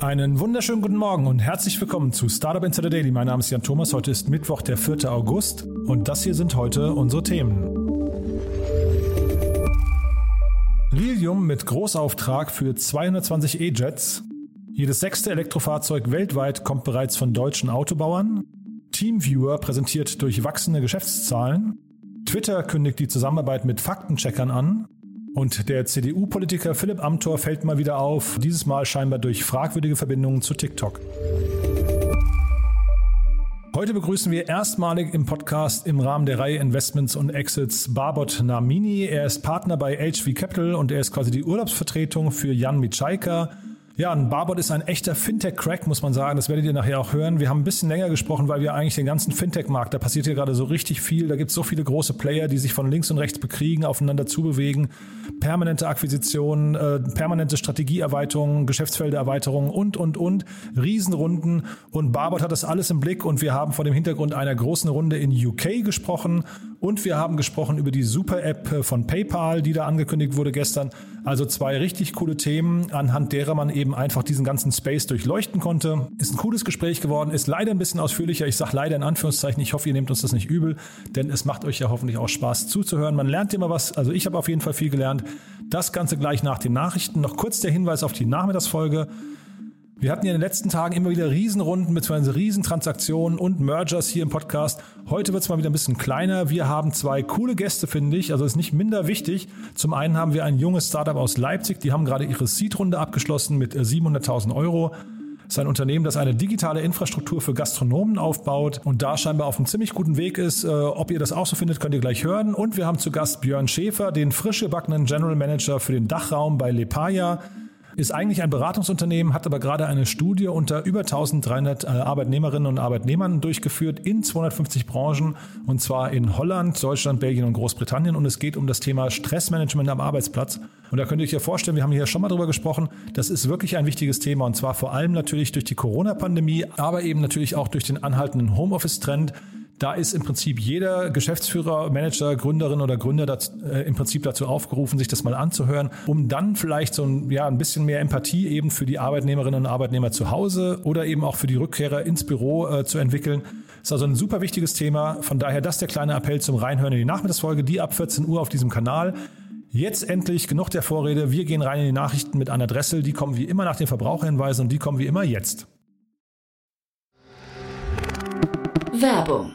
Einen wunderschönen guten Morgen und herzlich willkommen zu Startup Insider Daily. Mein Name ist Jan Thomas. Heute ist Mittwoch, der 4. August und das hier sind heute unsere Themen. Lilium mit Großauftrag für 220 E-Jets. Jedes sechste Elektrofahrzeug weltweit kommt bereits von deutschen Autobauern. Teamviewer präsentiert durchwachsene Geschäftszahlen. Twitter kündigt die Zusammenarbeit mit Faktencheckern an. Und der CDU-Politiker Philipp Amthor fällt mal wieder auf, dieses Mal scheinbar durch fragwürdige Verbindungen zu TikTok. Heute begrüßen wir erstmalig im Podcast im Rahmen der Reihe Investments und Exits Barbot Namini. Er ist Partner bei HV Capital und er ist quasi die Urlaubsvertretung für Jan Mitschaika. Ja, ein Barbot ist ein echter Fintech-Crack, muss man sagen. Das werdet ihr nachher auch hören. Wir haben ein bisschen länger gesprochen, weil wir eigentlich den ganzen Fintech-Markt, da passiert hier gerade so richtig viel. Da gibt es so viele große Player, die sich von links und rechts bekriegen, aufeinander zubewegen. Permanente Akquisitionen, äh, permanente Strategieerweiterungen, Geschäftsfeldererweiterungen und, und, und. Riesenrunden. Und Barbot hat das alles im Blick und wir haben vor dem Hintergrund einer großen Runde in UK gesprochen und wir haben gesprochen über die Super-App von PayPal, die da angekündigt wurde gestern. Also zwei richtig coole Themen, anhand derer man eben einfach diesen ganzen Space durchleuchten konnte. Ist ein cooles Gespräch geworden, ist leider ein bisschen ausführlicher. Ich sage leider in Anführungszeichen. Ich hoffe, ihr nehmt uns das nicht übel, denn es macht euch ja hoffentlich auch Spaß zuzuhören. Man lernt immer was. Also ich habe auf jeden Fall viel gelernt. Das Ganze gleich nach den Nachrichten. Noch kurz der Hinweis auf die Nachmittagsfolge. Wir hatten ja in den letzten Tagen immer wieder Riesenrunden bzw. Riesentransaktionen und Mergers hier im Podcast. Heute wird es mal wieder ein bisschen kleiner. Wir haben zwei coole Gäste, finde ich. Also ist nicht minder wichtig. Zum einen haben wir ein junges Startup aus Leipzig. Die haben gerade ihre Seed-Runde abgeschlossen mit 700.000 Euro. Das ist ein Unternehmen, das eine digitale Infrastruktur für Gastronomen aufbaut und da scheinbar auf einem ziemlich guten Weg ist. Äh, ob ihr das auch so findet, könnt ihr gleich hören. Und wir haben zu Gast Björn Schäfer, den frisch gebackenen General Manager für den Dachraum bei Lepaya ist eigentlich ein Beratungsunternehmen, hat aber gerade eine Studie unter über 1300 äh, Arbeitnehmerinnen und Arbeitnehmern durchgeführt in 250 Branchen und zwar in Holland, Deutschland, Belgien und Großbritannien und es geht um das Thema Stressmanagement am Arbeitsplatz. Und da könnt ihr euch ja vorstellen, wir haben hier schon mal drüber gesprochen, das ist wirklich ein wichtiges Thema und zwar vor allem natürlich durch die Corona-Pandemie, aber eben natürlich auch durch den anhaltenden Homeoffice-Trend. Da ist im Prinzip jeder Geschäftsführer, Manager, Gründerin oder Gründer dazu, äh, im Prinzip dazu aufgerufen, sich das mal anzuhören, um dann vielleicht so ein, ja, ein bisschen mehr Empathie eben für die Arbeitnehmerinnen und Arbeitnehmer zu Hause oder eben auch für die Rückkehrer ins Büro äh, zu entwickeln. Ist also ein super wichtiges Thema. Von daher das der kleine Appell zum Reinhören in die Nachmittagsfolge, die ab 14 Uhr auf diesem Kanal. Jetzt endlich genug der Vorrede. Wir gehen rein in die Nachrichten mit Anna Dressel. Die kommen wie immer nach den Verbraucherhinweisen und die kommen wie immer jetzt. Werbung.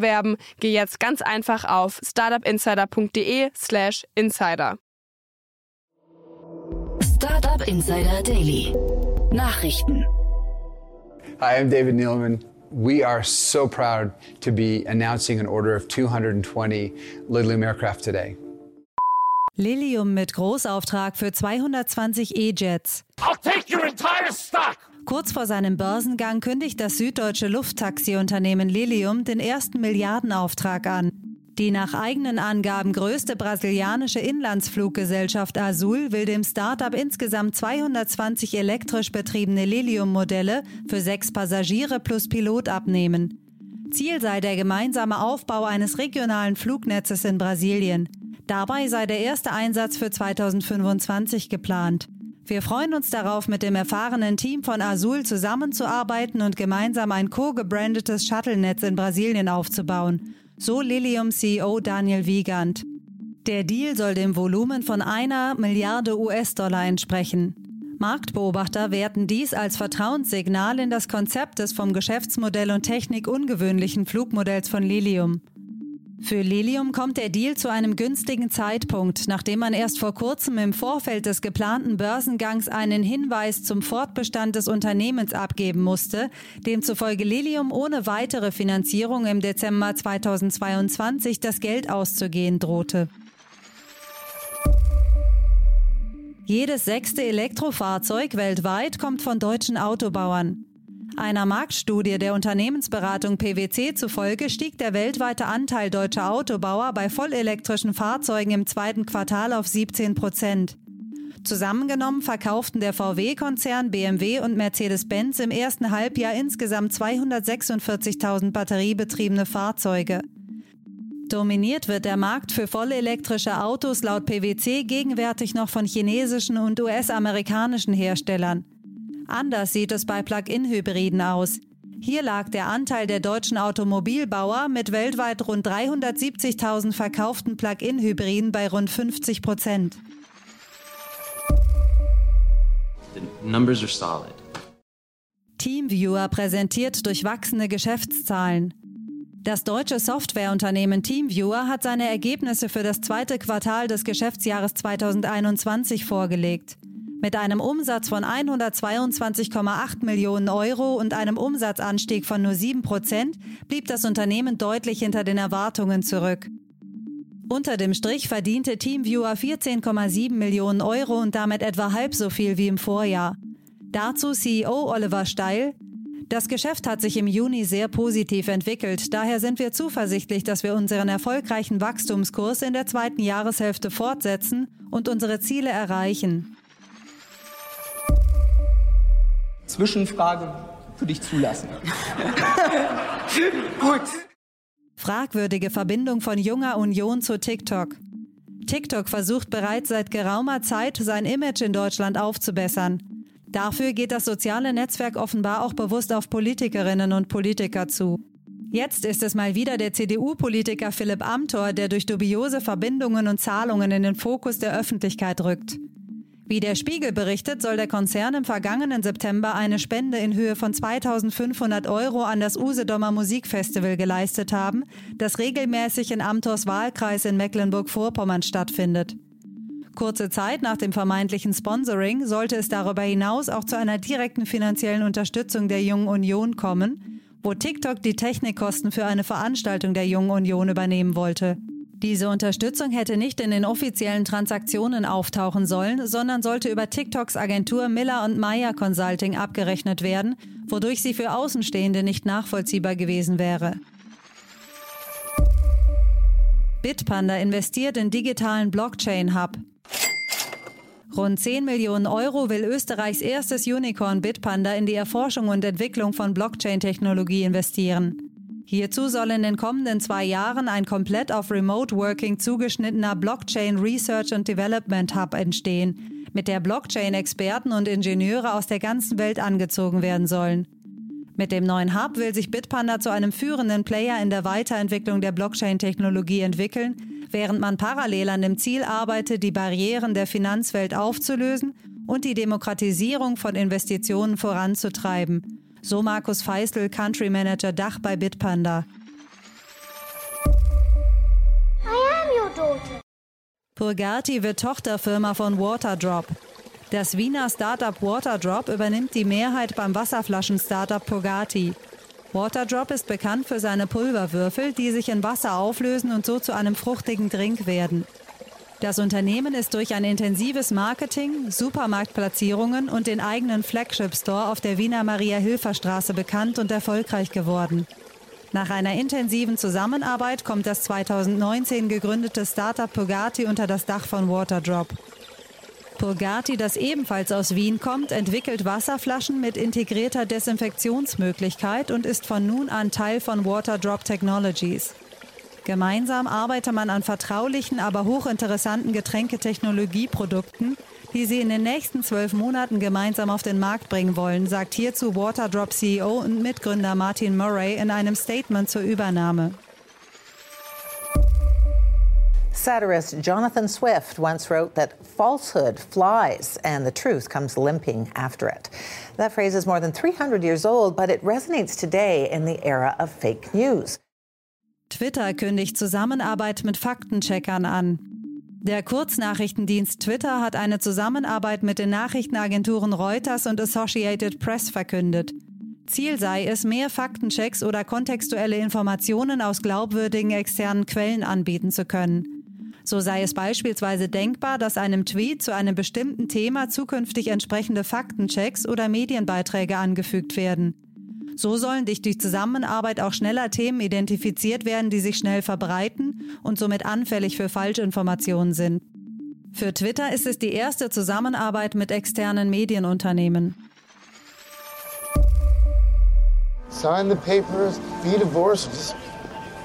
bewerben, geh jetzt ganz einfach auf startupinsider.de/slash insider. Startup Insider Daily. Nachrichten. Hi, I'm David Neilman. We are so proud to be announcing an order of 220 Lilium aircraft today. Lilium mit Großauftrag für 220 E-Jets. I'll take your entire stock! Kurz vor seinem Börsengang kündigt das süddeutsche Lufttaxiunternehmen Lilium den ersten Milliardenauftrag an. Die nach eigenen Angaben größte brasilianische Inlandsfluggesellschaft Azul will dem Startup insgesamt 220 elektrisch betriebene Lilium-Modelle für sechs Passagiere plus Pilot abnehmen. Ziel sei der gemeinsame Aufbau eines regionalen Flugnetzes in Brasilien. Dabei sei der erste Einsatz für 2025 geplant. Wir freuen uns darauf, mit dem erfahrenen Team von Azul zusammenzuarbeiten und gemeinsam ein co-gebrandetes Shuttle-Netz in Brasilien aufzubauen. So Lilium CEO Daniel Wiegand. Der Deal soll dem Volumen von einer Milliarde US-Dollar entsprechen. Marktbeobachter werten dies als Vertrauenssignal in das Konzept des vom Geschäftsmodell und Technik ungewöhnlichen Flugmodells von Lilium. Für Lilium kommt der Deal zu einem günstigen Zeitpunkt, nachdem man erst vor kurzem im Vorfeld des geplanten Börsengangs einen Hinweis zum Fortbestand des Unternehmens abgeben musste, demzufolge Lilium ohne weitere Finanzierung im Dezember 2022 das Geld auszugehen drohte. Jedes sechste Elektrofahrzeug weltweit kommt von deutschen Autobauern. Einer Marktstudie der Unternehmensberatung PwC zufolge stieg der weltweite Anteil deutscher Autobauer bei vollelektrischen Fahrzeugen im zweiten Quartal auf 17 Prozent. Zusammengenommen verkauften der VW-Konzern, BMW und Mercedes-Benz im ersten Halbjahr insgesamt 246.000 batteriebetriebene Fahrzeuge. Dominiert wird der Markt für vollelektrische Autos laut PwC gegenwärtig noch von chinesischen und US-amerikanischen Herstellern. Anders sieht es bei Plug-in-Hybriden aus. Hier lag der Anteil der deutschen Automobilbauer mit weltweit rund 370.000 verkauften Plug-in-Hybriden bei rund 50 Prozent. Teamviewer präsentiert durchwachsene Geschäftszahlen. Das deutsche Softwareunternehmen Teamviewer hat seine Ergebnisse für das zweite Quartal des Geschäftsjahres 2021 vorgelegt. Mit einem Umsatz von 122,8 Millionen Euro und einem Umsatzanstieg von nur 7 Prozent blieb das Unternehmen deutlich hinter den Erwartungen zurück. Unter dem Strich verdiente Teamviewer 14,7 Millionen Euro und damit etwa halb so viel wie im Vorjahr. Dazu CEO Oliver Steil. Das Geschäft hat sich im Juni sehr positiv entwickelt, daher sind wir zuversichtlich, dass wir unseren erfolgreichen Wachstumskurs in der zweiten Jahreshälfte fortsetzen und unsere Ziele erreichen. Zwischenfrage würde ich zulassen. Gut. Fragwürdige Verbindung von junger Union zu TikTok. TikTok versucht bereits seit geraumer Zeit, sein Image in Deutschland aufzubessern. Dafür geht das soziale Netzwerk offenbar auch bewusst auf Politikerinnen und Politiker zu. Jetzt ist es mal wieder der CDU-Politiker Philipp Amthor, der durch dubiose Verbindungen und Zahlungen in den Fokus der Öffentlichkeit rückt. Wie der Spiegel berichtet, soll der Konzern im vergangenen September eine Spende in Höhe von 2500 Euro an das Usedomer Musikfestival geleistet haben, das regelmäßig in Amthors Wahlkreis in Mecklenburg-Vorpommern stattfindet. Kurze Zeit nach dem vermeintlichen Sponsoring sollte es darüber hinaus auch zu einer direkten finanziellen Unterstützung der Jungen Union kommen, wo TikTok die Technikkosten für eine Veranstaltung der Jungen Union übernehmen wollte. Diese Unterstützung hätte nicht in den offiziellen Transaktionen auftauchen sollen, sondern sollte über TikToks Agentur Miller und Meyer Consulting abgerechnet werden, wodurch sie für Außenstehende nicht nachvollziehbar gewesen wäre. Bitpanda investiert in digitalen Blockchain-Hub. Rund 10 Millionen Euro will Österreichs erstes Unicorn Bitpanda in die Erforschung und Entwicklung von Blockchain-Technologie investieren. Hierzu soll in den kommenden zwei Jahren ein komplett auf Remote Working zugeschnittener Blockchain Research and Development Hub entstehen, mit der Blockchain-Experten und Ingenieure aus der ganzen Welt angezogen werden sollen. Mit dem neuen Hub will sich Bitpanda zu einem führenden Player in der Weiterentwicklung der Blockchain-Technologie entwickeln, während man parallel an dem Ziel arbeitet, die Barrieren der Finanzwelt aufzulösen und die Demokratisierung von Investitionen voranzutreiben. So Markus Feistel, Country Manager Dach bei Bitpanda. I am your daughter. Purgati wird Tochterfirma von Waterdrop. Das Wiener Startup Waterdrop übernimmt die Mehrheit beim Wasserflaschen-Startup Purgati. Waterdrop ist bekannt für seine Pulverwürfel, die sich in Wasser auflösen und so zu einem fruchtigen Drink werden. Das Unternehmen ist durch ein intensives Marketing, Supermarktplatzierungen und den eigenen Flagship Store auf der Wiener Maria-Hilfer-Straße bekannt und erfolgreich geworden. Nach einer intensiven Zusammenarbeit kommt das 2019 gegründete Startup Purgati unter das Dach von Waterdrop. Purgati, das ebenfalls aus Wien kommt, entwickelt Wasserflaschen mit integrierter Desinfektionsmöglichkeit und ist von nun an Teil von Waterdrop Technologies. Gemeinsam arbeitet man an vertraulichen, aber hochinteressanten Getränketechnologieprodukten, die sie in den nächsten zwölf Monaten gemeinsam auf den Markt bringen wollen, sagt hierzu Waterdrop CEO und Mitgründer Martin Murray in einem Statement zur Übernahme. Satirist Jonathan Swift once wrote that falsehood flies and the truth comes limping after it. That phrase is more than 300 years old, but it resonates today in the era of fake news. Twitter kündigt Zusammenarbeit mit Faktencheckern an. Der Kurznachrichtendienst Twitter hat eine Zusammenarbeit mit den Nachrichtenagenturen Reuters und Associated Press verkündet. Ziel sei es, mehr Faktenchecks oder kontextuelle Informationen aus glaubwürdigen externen Quellen anbieten zu können. So sei es beispielsweise denkbar, dass einem Tweet zu einem bestimmten Thema zukünftig entsprechende Faktenchecks oder Medienbeiträge angefügt werden. So sollen durch die Zusammenarbeit auch schneller Themen identifiziert werden, die sich schnell verbreiten und somit anfällig für Falschinformationen sind. Für Twitter ist es die erste Zusammenarbeit mit externen Medienunternehmen. Sign the papers, be divorced, just,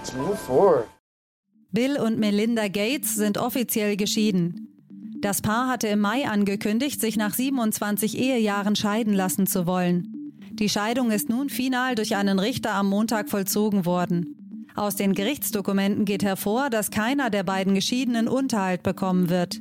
just move forward. Bill und Melinda Gates sind offiziell geschieden. Das Paar hatte im Mai angekündigt, sich nach 27 Ehejahren scheiden lassen zu wollen. Die Scheidung ist nun final durch einen Richter am Montag vollzogen worden. Aus den Gerichtsdokumenten geht hervor, dass keiner der beiden Geschiedenen Unterhalt bekommen wird.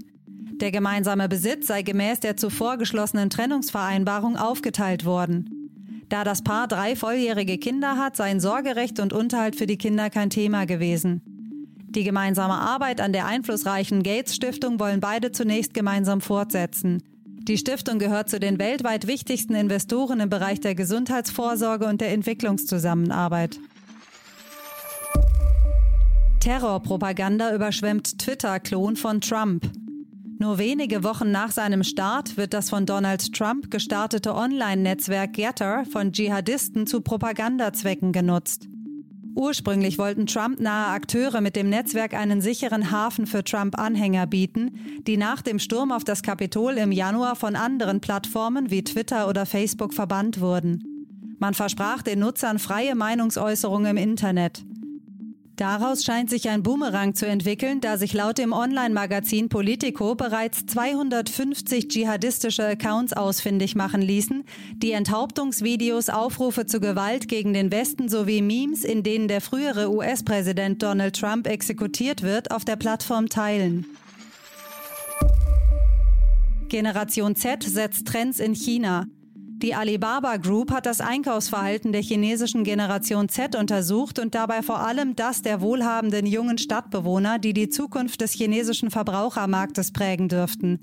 Der gemeinsame Besitz sei gemäß der zuvor geschlossenen Trennungsvereinbarung aufgeteilt worden. Da das Paar drei volljährige Kinder hat, seien Sorgerecht und Unterhalt für die Kinder kein Thema gewesen. Die gemeinsame Arbeit an der einflussreichen Gates Stiftung wollen beide zunächst gemeinsam fortsetzen. Die Stiftung gehört zu den weltweit wichtigsten Investoren im Bereich der Gesundheitsvorsorge und der Entwicklungszusammenarbeit. Terrorpropaganda überschwemmt Twitter-Klon von Trump. Nur wenige Wochen nach seinem Start wird das von Donald Trump gestartete Online-Netzwerk Getter von Dschihadisten zu Propagandazwecken genutzt. Ursprünglich wollten Trump-nahe Akteure mit dem Netzwerk einen sicheren Hafen für Trump-Anhänger bieten, die nach dem Sturm auf das Kapitol im Januar von anderen Plattformen wie Twitter oder Facebook verbannt wurden. Man versprach den Nutzern freie Meinungsäußerung im Internet. Daraus scheint sich ein Boomerang zu entwickeln, da sich laut dem Online-Magazin Politico bereits 250 dschihadistische Accounts ausfindig machen ließen, die Enthauptungsvideos, Aufrufe zu Gewalt gegen den Westen sowie Memes, in denen der frühere US-Präsident Donald Trump exekutiert wird, auf der Plattform teilen. Generation Z setzt Trends in China. Die Alibaba Group hat das Einkaufsverhalten der chinesischen Generation Z untersucht und dabei vor allem das der wohlhabenden jungen Stadtbewohner, die die Zukunft des chinesischen Verbrauchermarktes prägen dürften.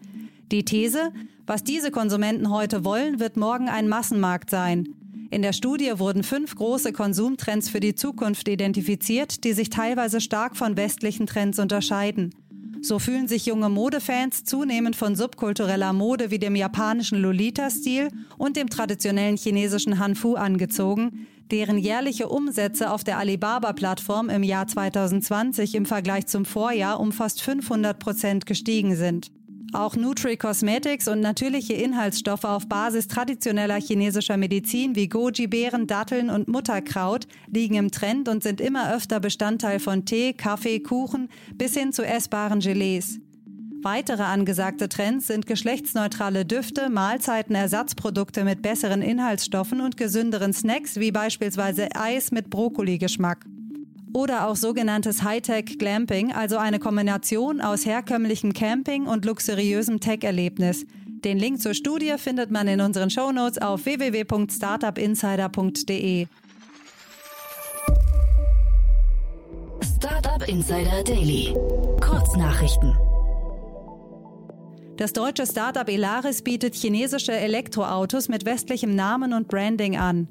Die These, was diese Konsumenten heute wollen, wird morgen ein Massenmarkt sein. In der Studie wurden fünf große Konsumtrends für die Zukunft identifiziert, die sich teilweise stark von westlichen Trends unterscheiden. So fühlen sich junge Modefans zunehmend von subkultureller Mode wie dem japanischen Lolita-Stil und dem traditionellen chinesischen Hanfu angezogen, deren jährliche Umsätze auf der Alibaba-Plattform im Jahr 2020 im Vergleich zum Vorjahr um fast 500 Prozent gestiegen sind. Auch Nutri Cosmetics und natürliche Inhaltsstoffe auf Basis traditioneller chinesischer Medizin wie Goji-Beeren, Datteln und Mutterkraut liegen im Trend und sind immer öfter Bestandteil von Tee, Kaffee, Kuchen bis hin zu essbaren Gelees. Weitere angesagte Trends sind geschlechtsneutrale Düfte, Mahlzeitenersatzprodukte mit besseren Inhaltsstoffen und gesünderen Snacks wie beispielsweise Eis mit Brokkoli-Geschmack oder auch sogenanntes Hightech Glamping, also eine Kombination aus herkömmlichem Camping und luxuriösem Tech-Erlebnis. Den Link zur Studie findet man in unseren Shownotes auf www.startupinsider.de. Startup Insider Daily. Kurznachrichten. Das deutsche Startup Elaris bietet chinesische Elektroautos mit westlichem Namen und Branding an.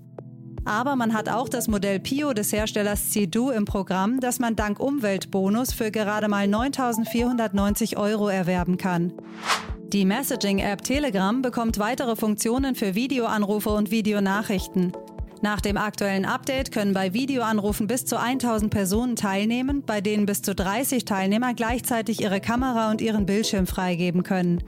Aber man hat auch das Modell Pio des Herstellers Cidu im Programm, das man dank Umweltbonus für gerade mal 9.490 Euro erwerben kann. Die Messaging-App Telegram bekommt weitere Funktionen für Videoanrufe und Videonachrichten. Nach dem aktuellen Update können bei Videoanrufen bis zu 1000 Personen teilnehmen, bei denen bis zu 30 Teilnehmer gleichzeitig ihre Kamera und ihren Bildschirm freigeben können.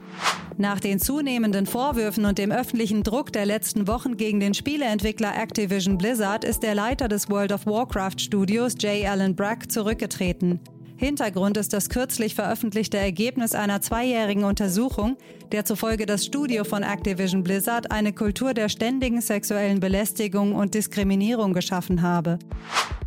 Nach den zunehmenden Vorwürfen und dem öffentlichen Druck der letzten Wochen gegen den Spieleentwickler Activision Blizzard ist der Leiter des World of Warcraft Studios J. Allen Brack zurückgetreten. Hintergrund ist das kürzlich veröffentlichte Ergebnis einer zweijährigen Untersuchung, der zufolge das Studio von Activision Blizzard eine Kultur der ständigen sexuellen Belästigung und Diskriminierung geschaffen habe.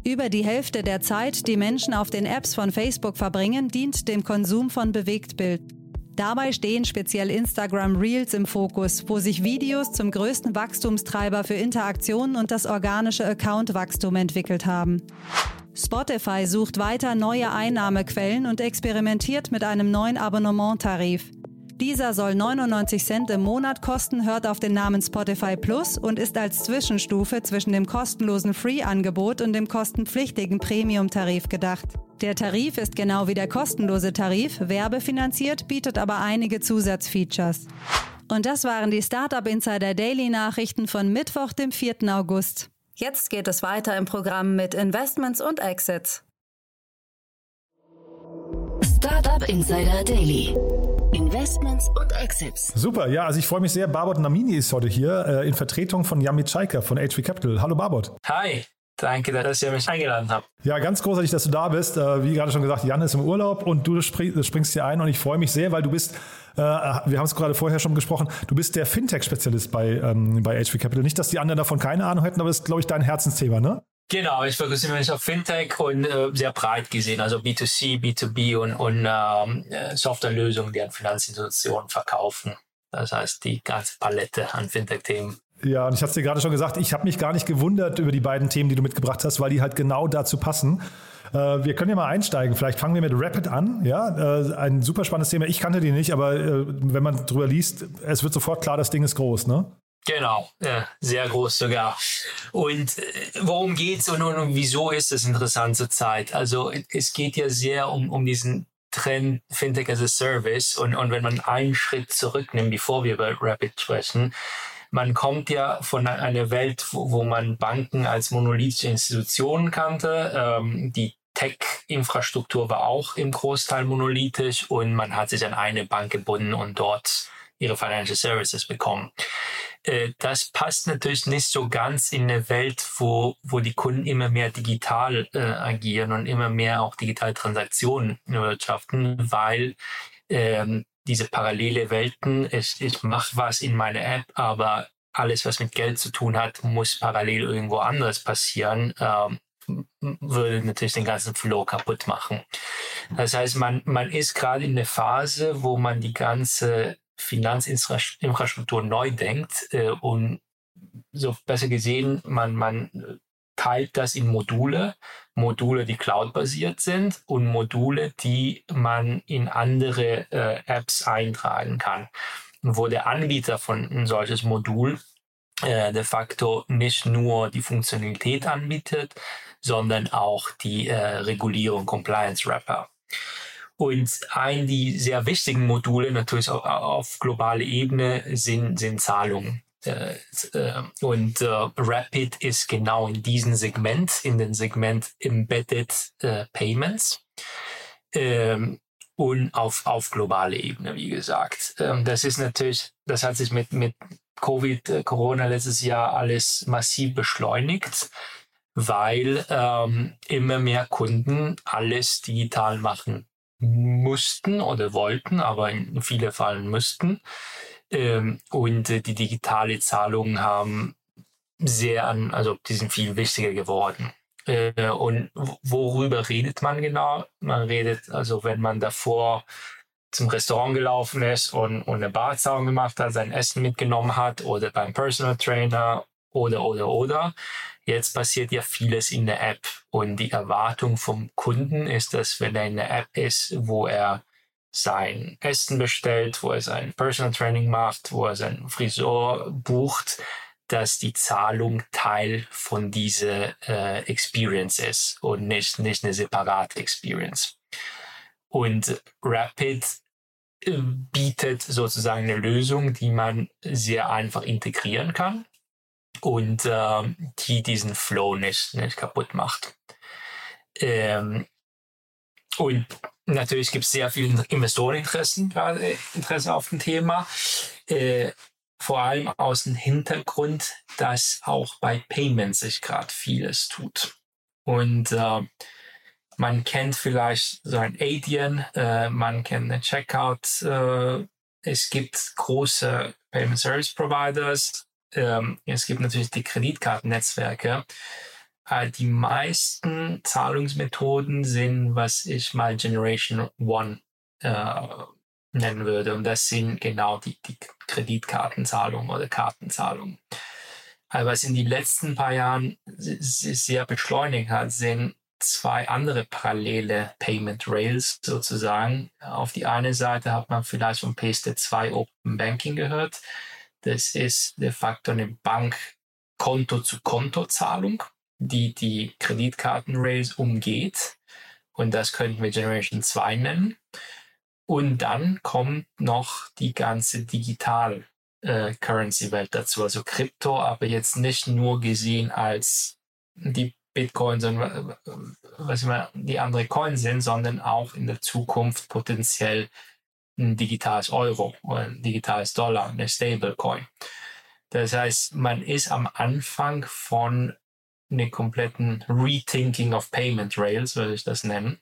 Über die Hälfte der Zeit, die Menschen auf den Apps von Facebook verbringen, dient dem Konsum von Bewegtbild. Dabei stehen speziell Instagram Reels im Fokus, wo sich Videos zum größten Wachstumstreiber für Interaktionen und das organische Accountwachstum entwickelt haben. Spotify sucht weiter neue Einnahmequellen und experimentiert mit einem neuen Abonnementtarif. Dieser soll 99 Cent im Monat kosten, hört auf den Namen Spotify Plus und ist als Zwischenstufe zwischen dem kostenlosen Free-Angebot und dem kostenpflichtigen Premium-Tarif gedacht. Der Tarif ist genau wie der kostenlose Tarif, werbefinanziert, bietet aber einige Zusatzfeatures. Und das waren die Startup Insider Daily Nachrichten von Mittwoch, dem 4. August. Jetzt geht es weiter im Programm mit Investments und Exits. Startup Insider Daily. Investments und Exits. Super, ja, also ich freue mich sehr. Barbot Namini ist heute hier äh, in Vertretung von Yamit Chaika von HV Capital. Hallo Barbot. Hi. Danke, dass ihr mich eingeladen habt. Ja, ganz großartig, dass du da bist. Äh, wie gerade schon gesagt, Jan ist im Urlaub und du springst hier ein und ich freue mich sehr, weil du bist, äh, wir haben es gerade vorher schon gesprochen, du bist der Fintech-Spezialist bei, ähm, bei HV Capital. Nicht, dass die anderen davon keine Ahnung hätten, aber das ist, glaube ich, dein Herzensthema, ne? Genau, ich fokussiere mich auf Fintech und äh, sehr breit gesehen, also B2C, B2B und, und ähm, äh, Softwarelösungen, die an Finanzinstitutionen verkaufen. Das heißt, die ganze Palette an Fintech-Themen. Ja, und ich hatte es dir gerade schon gesagt, ich habe mich gar nicht gewundert über die beiden Themen, die du mitgebracht hast, weil die halt genau dazu passen. Äh, wir können ja mal einsteigen. Vielleicht fangen wir mit Rapid an. Ja, äh, ein super spannendes Thema. Ich kannte die nicht, aber äh, wenn man drüber liest, es wird sofort klar, das Ding ist groß, ne? Genau, ja, sehr groß sogar. Und äh, worum geht's und, und, und wieso ist es interessant zur Zeit? Also es geht ja sehr um, um diesen Trend Fintech as a Service und, und wenn man einen Schritt zurücknimmt, bevor wir über Rapid sprechen, man kommt ja von einer Welt, wo, wo man Banken als monolithische Institutionen kannte. Ähm, die Tech-Infrastruktur war auch im Großteil monolithisch und man hat sich an eine Bank gebunden und dort ihre Financial Services bekommen. Äh, das passt natürlich nicht so ganz in eine Welt, wo, wo die Kunden immer mehr digital äh, agieren und immer mehr auch digitale Transaktionen wirtschaften, weil ähm, diese parallele Welten, ich, ich mache was in meiner App, aber alles, was mit Geld zu tun hat, muss parallel irgendwo anders passieren, ähm, würde natürlich den ganzen Flow kaputt machen. Das heißt, man, man ist gerade in der Phase, wo man die ganze Finanzinfrastruktur neu denkt äh, und so besser gesehen, man, man teilt das in Module, Module, die cloud-basiert sind und Module, die man in andere äh, Apps eintragen kann. Wo der Anbieter von ein solches Modul äh, de facto nicht nur die Funktionalität anbietet, sondern auch die äh, Regulierung, Compliance Wrapper. Und ein die sehr wichtigen Module natürlich auf, auf globaler Ebene sind, sind Zahlungen. Äh, äh, und äh, Rapid ist genau in diesem Segment, in dem Segment Embedded Payments. Ähm, und auf, auf globale Ebene, wie gesagt. Ähm, das ist natürlich, das hat sich mit, mit Covid, Corona letztes Jahr alles massiv beschleunigt, weil ähm, immer mehr Kunden alles digital machen mussten oder wollten, aber in vielen Fällen müssten. Ähm, und äh, die digitale Zahlungen haben sehr an, also die sind viel wichtiger geworden. Äh, und worüber redet man genau? Man redet, also wenn man davor zum Restaurant gelaufen ist und, und eine Barzahlung gemacht hat, sein Essen mitgenommen hat oder beim Personal Trainer oder, oder, oder. Jetzt passiert ja vieles in der App und die Erwartung vom Kunden ist, dass wenn er in der App ist, wo er sein Essen bestellt, wo er sein Personal Training macht, wo er seinen Friseur bucht, dass die Zahlung Teil von dieser äh, Experience ist und nicht, nicht eine separate Experience. Und Rapid äh, bietet sozusagen eine Lösung, die man sehr einfach integrieren kann und äh, die diesen Flow nicht, nicht kaputt macht. Ähm, und natürlich gibt es sehr viele Investoreninteressen, gerade Interesse auf dem Thema. Äh, vor allem aus dem Hintergrund, dass auch bei Payments sich gerade vieles tut. Und äh, man kennt vielleicht so ein Adyen, äh, man kennt eine Checkout. Äh, es gibt große Payment Service Providers. Ähm, es gibt natürlich die Kreditkartennetzwerke. Äh, die meisten Zahlungsmethoden sind, was ich mal Generation One äh, nennen würde. Und das sind genau die, die Kreditkartenzahlungen oder Kartenzahlungen. Aber was in den letzten paar Jahren sehr beschleunigt hat, sind zwei andere parallele Payment Rails sozusagen. Auf die eine Seite hat man vielleicht von PSD2 Open Banking gehört. Das ist de facto eine Bank Konto-zu-Konto-Zahlung, die die Kreditkarten-Rails umgeht. Und das könnten wir Generation 2 nennen. Und dann kommt noch die ganze Digital äh, dazu, also Krypto, aber jetzt nicht nur gesehen als die Bitcoin, sondern was immer die andere Coins sind, sondern auch in der Zukunft potenziell ein digitales Euro oder ein digitales Dollar, eine Stablecoin. Das heißt, man ist am Anfang von einem kompletten Rethinking of Payment Rails, würde ich das nennen.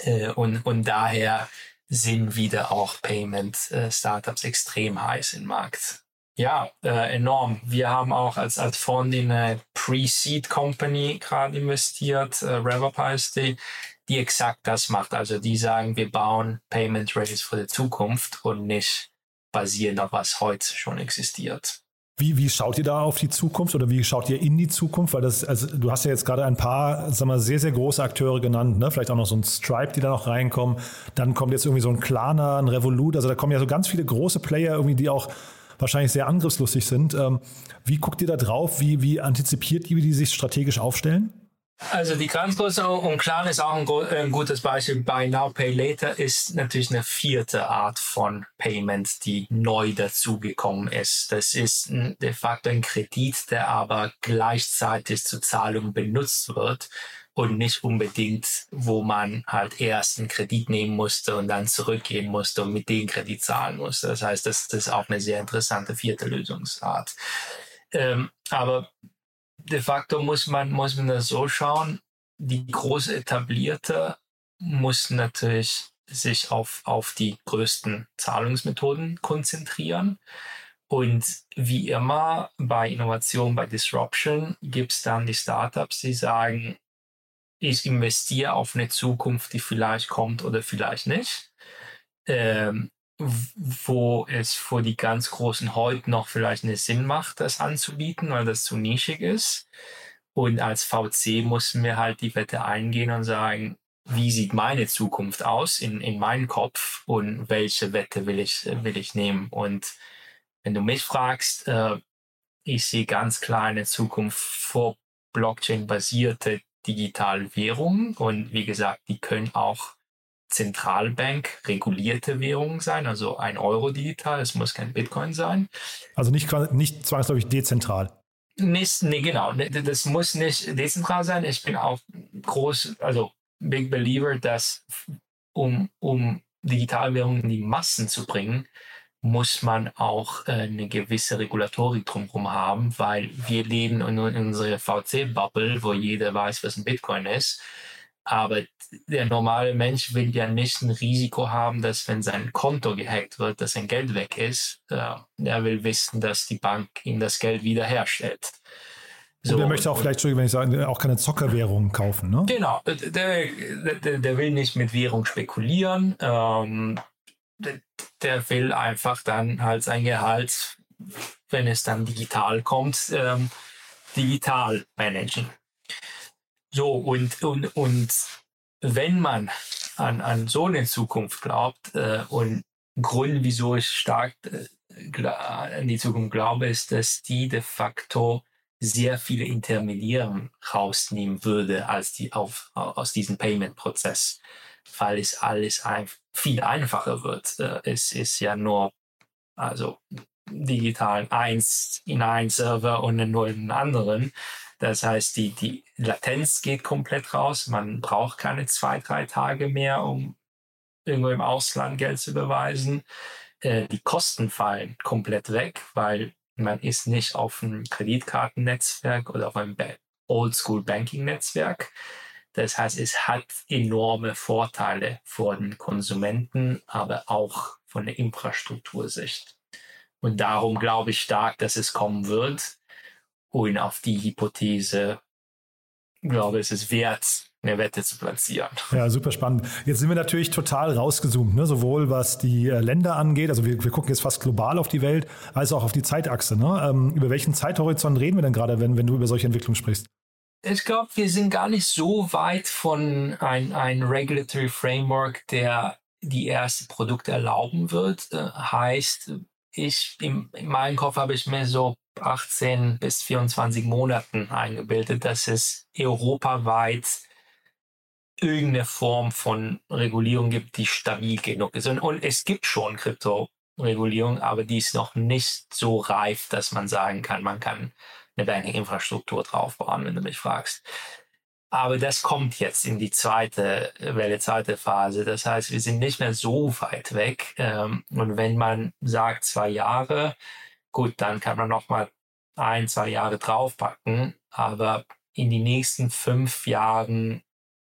Äh, und, und daher sind wieder auch Payment äh, Startups extrem heiß im Markt. Ja, äh, enorm. Wir haben auch als, als Fonds in eine Pre-Seed Company gerade investiert, äh, heißt die, die exakt das macht. Also die sagen, wir bauen Payment Rails für die Zukunft und nicht basierend auf was heute schon existiert. Wie, wie schaut ihr da auf die Zukunft oder wie schaut ihr in die Zukunft? Weil das, also du hast ja jetzt gerade ein paar, sagen wir, sehr, sehr große Akteure genannt, ne? Vielleicht auch noch so ein Stripe, die da noch reinkommen. Dann kommt jetzt irgendwie so ein Klarna, ein Revolut. Also da kommen ja so ganz viele große Player irgendwie, die auch wahrscheinlich sehr angriffslustig sind. Ähm, wie guckt ihr da drauf? Wie, wie antizipiert ihr, wie die sich strategisch aufstellen? Also die ganz große und klar ist auch ein, ein, gutes Beispiel. Buy Now, Pay Later ist natürlich eine vierte Art von Payment, die neu dazugekommen ist. Das ist de facto ein Kredit, der aber gleichzeitig zur Zahlung benutzt wird und nicht unbedingt, wo man halt erst einen Kredit nehmen musste und dann zurückgehen musste und mit dem Kredit zahlen musste. Das heißt, das, das ist auch eine sehr interessante vierte Lösungsart. Ähm, aber de facto muss man, muss man das so schauen, die große etablierte muss natürlich sich auf, auf die größten Zahlungsmethoden konzentrieren. Und wie immer bei Innovation, bei Disruption gibt es dann die Startups, die sagen, ich investiere auf eine Zukunft, die vielleicht kommt oder vielleicht nicht. Ähm, wo es für die ganz Großen heute noch vielleicht einen Sinn macht, das anzubieten, weil das zu nischig ist. Und als VC mussten wir halt die Wette eingehen und sagen, wie sieht meine Zukunft aus in, in meinem Kopf und welche Wette will ich, will ich nehmen? Und wenn du mich fragst, äh, ich sehe ganz klar eine Zukunft vor Blockchain-basierte digitale Währungen. Und wie gesagt, die können auch Zentralbank regulierte Währungen sein, also ein Euro digital, es muss kein Bitcoin sein. Also nicht, nicht zwangsläufig dezentral. Nicht, nee, genau. Das muss nicht dezentral sein. Ich bin auch groß, also Big Believer, dass um, um Digitalwährungen in die Massen zu bringen, muss man auch äh, eine gewisse Regulatorik drumherum haben, weil wir leben in, in unserer VC-Bubble, wo jeder weiß, was ein Bitcoin ist. Aber der normale Mensch will ja nicht ein Risiko haben, dass wenn sein Konto gehackt wird, dass sein Geld weg ist. er will wissen, dass die Bank ihm das Geld wiederherstellt. So, und der möchte auch vielleicht, wenn ich sage, auch keine Zockerwährungen kaufen, ne? Genau, der, der, der will nicht mit Währung spekulieren. Ähm, der, der, will einfach dann halt sein Gehalt, wenn es dann digital kommt, ähm, digital managen. So, und, und, und wenn man an, an so eine Zukunft glaubt äh, und Grund, wieso ich stark äh, an die Zukunft glaube, ist, dass die de facto sehr viele Intermediäre rausnehmen würde als die auf, aus diesem Payment-Prozess, weil es alles ein, viel einfacher wird. Äh, es ist ja nur also digital eins in einen Server und einen anderen. Das heißt, die, die Latenz geht komplett raus. Man braucht keine zwei, drei Tage mehr, um irgendwo im Ausland Geld zu überweisen. Äh, die Kosten fallen komplett weg, weil man ist nicht auf einem Kreditkartennetzwerk oder auf einem Oldschool Banking Netzwerk. Das heißt, es hat enorme Vorteile für den Konsumenten, aber auch von der Infrastruktursicht. Und darum glaube ich stark, dass es kommen wird. Und auf die Hypothese glaube ich, es ist wert, eine Wette zu platzieren. Ja, super spannend. Jetzt sind wir natürlich total rausgezoomt, ne? sowohl was die äh, Länder angeht, also wir, wir gucken jetzt fast global auf die Welt, als auch auf die Zeitachse. Ne? Ähm, über welchen Zeithorizont reden wir denn gerade, wenn, wenn du über solche Entwicklungen sprichst? Ich glaube, wir sind gar nicht so weit von ein, ein Regulatory Framework, der die ersten Produkte erlauben wird. Äh, heißt, ich in, in meinem Kopf habe ich mir so 18 bis 24 Monaten eingebildet, dass es europaweit irgendeine Form von Regulierung gibt, die stabil genug ist. Und, und es gibt schon Kryptoregulierung, aber die ist noch nicht so reif, dass man sagen kann, man kann eine Banking-Infrastruktur draufbauen, wenn du mich fragst. Aber das kommt jetzt in die zweite Welle, zweite Phase. Das heißt, wir sind nicht mehr so weit weg. Ähm, und wenn man sagt zwei Jahre, gut, dann kann man noch mal ein, zwei Jahre draufpacken. Aber in die nächsten fünf Jahren